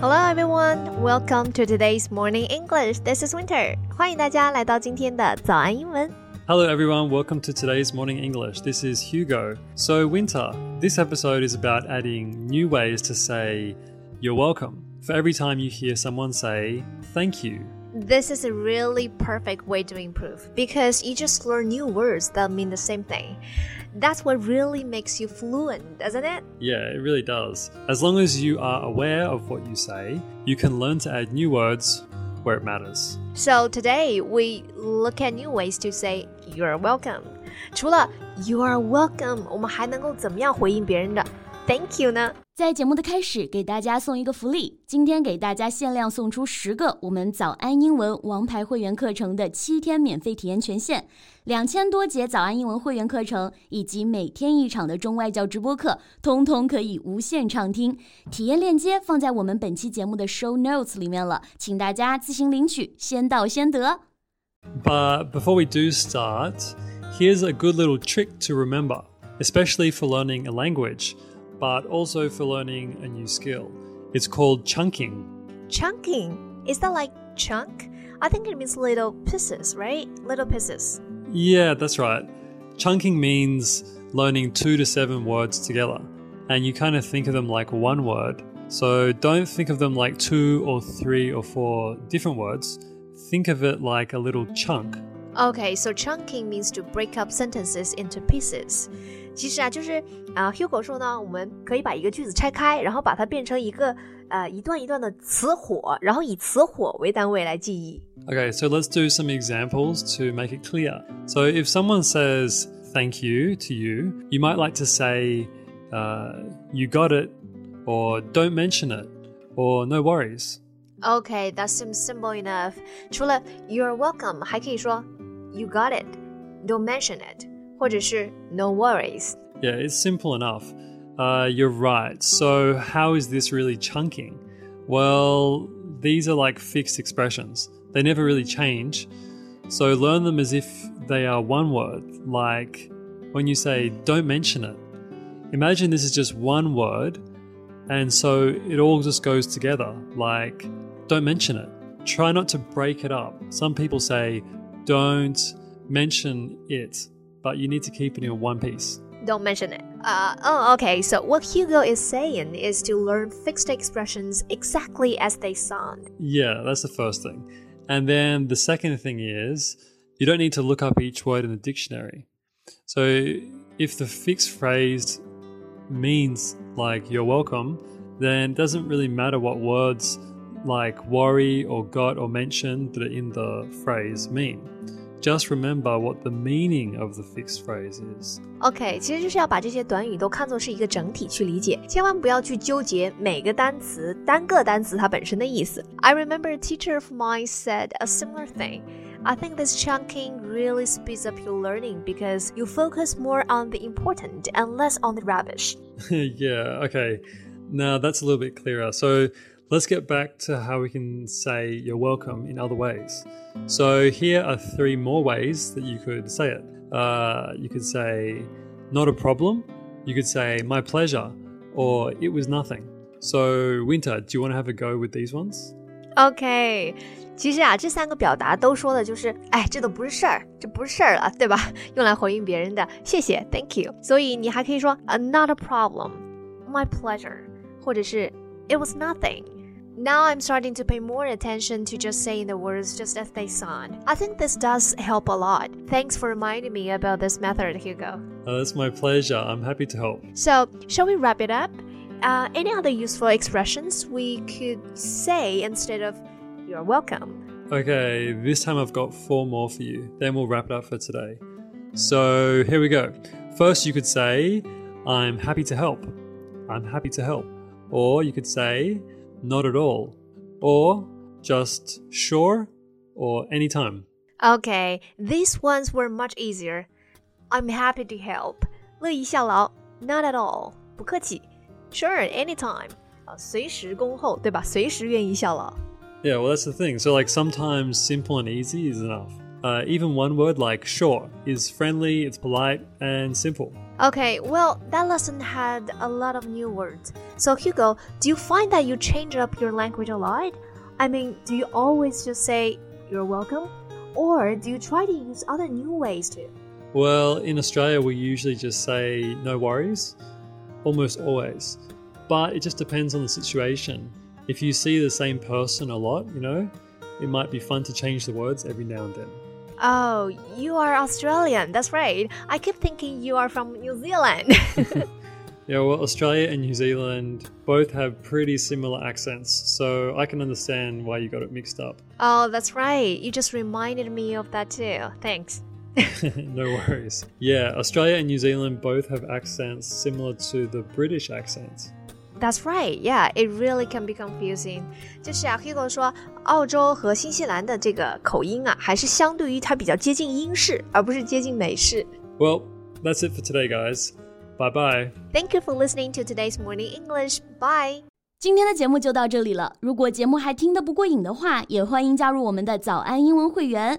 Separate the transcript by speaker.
Speaker 1: Hello everyone, welcome to today's morning English. This is Winter. 欢迎大家来到今天的早安英文。
Speaker 2: Hello, everyone. Welcome to today's Morning English. This is Hugo. So, Winter, this episode is about adding new ways to say you're welcome. For every time you hear someone say thank you,
Speaker 1: This is a really perfect way to improve because you just learn new words that mean the same thing. That's what really makes you fluent, doesn't it?
Speaker 2: yeah, it really does. As long as you are aware of what you say, you can learn to add new words where it matters.
Speaker 1: So today we look at new ways to say you're welcome. 除了 you are welcome，我们还能够怎么样回应别人的 thank you 呢？
Speaker 3: 在节目的开始，给大家送一个福利，今天给大家限量送出十个我们早安英文王牌会员课程的七天免费体验权限，两千多节早安英文会员课程以及每天一场的中外教直播课，通通可以无限畅听。体验链接放在我们本期节目的 show notes 里面了，请大家自行领取，先到先得。
Speaker 2: But before we do start, here's a good little trick to remember, especially for learning a language, but also for learning a new skill. It's called chunking.
Speaker 1: Chunking is that like chunk? I think it means little pieces, right? Little pieces.
Speaker 2: Yeah, that's right. Chunking means learning two to seven words together, and you kind of think of them like one word. So don't think of them like two or three or four different words. Think of it like a little chunk.
Speaker 1: Okay, so chunking means to break up sentences into pieces. 其实啊，就是啊、h u g o 说呢，我们可以把一个句子拆开，然后把它变成一个呃一段一段的词火，然后以词火为单位来记忆。
Speaker 2: Okay, so let's do some examples to make it clear. So if someone says thank you to you, you might like to say, uh, you got it, or don't mention it, or no worries.
Speaker 1: Okay, that seems simple enough. 除了 You're welcome，还可以说 You got it, don't mention it，或者是 No worries。
Speaker 2: Yeah, it's simple enough. Uh, you're right. So, how is this really chunking? Well, these are like fixed expressions, they never really change. So, learn them as if they are one word, like when you say, don't mention it. Imagine this is just one word, and so it all just goes together, like, don't mention it. Try not to break it up. Some people say, don't mention it, but you need to keep it in one piece.
Speaker 1: Don't mention it. Uh, oh, okay. So what Hugo is saying is to learn fixed expressions exactly as they sound.
Speaker 2: Yeah, that's the first thing. And then the second thing is you don't need to look up each word in the dictionary. So if the fixed phrase means like you're welcome, then it doesn't really matter what words like worry or got or mention that are in the phrase mean. Just remember what the meaning of the fixed phrase is.
Speaker 1: OK，其实就是要把这些短语都看作是一个整体去理解，千万不要去纠结每个单词、单个单词它本身的意思。I remember a teacher of mine said a similar thing. I think this chunking really speeds up your learning because you focus more on the important and less on the rubbish.
Speaker 2: yeah, okay. Now that's a little bit clearer. So let's get back to how we can say you're welcome in other ways. So here are three more ways that you could say it. Uh, you could say, not a problem. You could say, my pleasure, or it was nothing. So, Winter, do you want to have a go with these ones?
Speaker 1: OK，其实啊，这三个表达都说的就是，哎，这都不是事儿，这不是事儿了，对吧？用来回应别人的谢谢，Thank you。所以你还可以说，a not a problem，my pleasure，或者是 it was nothing。 Now I'm starting to pay more attention to just saying the words just as they sound. I think this does help a lot. Thanks for reminding me about this method, Hugo.
Speaker 2: Uh, that's my pleasure. I'm happy to help.
Speaker 1: So, shall we wrap it up? Uh, any other useful expressions we could say instead of you're welcome?
Speaker 2: Okay, this time I've got four more for you. Then we'll wrap it up for today. So here we go. First, you could say, I'm happy to help. I'm happy to help. Or you could say, not at all. Or just sure or anytime.
Speaker 1: Okay, these ones were much easier. I'm happy to help. 乐意效劳. Not at all. 不客气. Sure, anytime. 啊，随时恭候，对吧？随时愿意效劳。
Speaker 2: Yeah, well, that's the thing. So, like, sometimes simple and easy is enough. Uh, even one word like sure is friendly, it's polite, and simple.
Speaker 1: Okay, well, that lesson had a lot of new words. So, Hugo, do you find that you change up your language a lot? I mean, do you always just say, you're welcome? Or do you try to use other new ways too?
Speaker 2: Well, in Australia, we usually just say no worries, almost always. But it just depends on the situation. If you see the same person a lot, you know, it might be fun to change the words every now and then.
Speaker 1: Oh, you are Australian. That's right. I keep thinking you are from New Zealand.
Speaker 2: yeah, well, Australia and New Zealand both have pretty similar accents, so I can understand why you got it mixed up.
Speaker 1: Oh, that's right. You just reminded me of that too. Thanks.
Speaker 2: no worries. Yeah, Australia and New Zealand both have accents similar to the British accents.
Speaker 1: That's right, yeah, it really can be confusing. 就是啊，Hugo 说，澳洲和新西兰的这个口音啊，还是相对于它比较接近英式，而不是接近美式。
Speaker 2: Well, that's it for today, guys. Bye bye.
Speaker 1: Thank you for listening to today's morning English. Bye.
Speaker 3: 今天的节目就到这里了。如果节目还听得不过瘾的话，也欢迎加入我们的早安英文会员。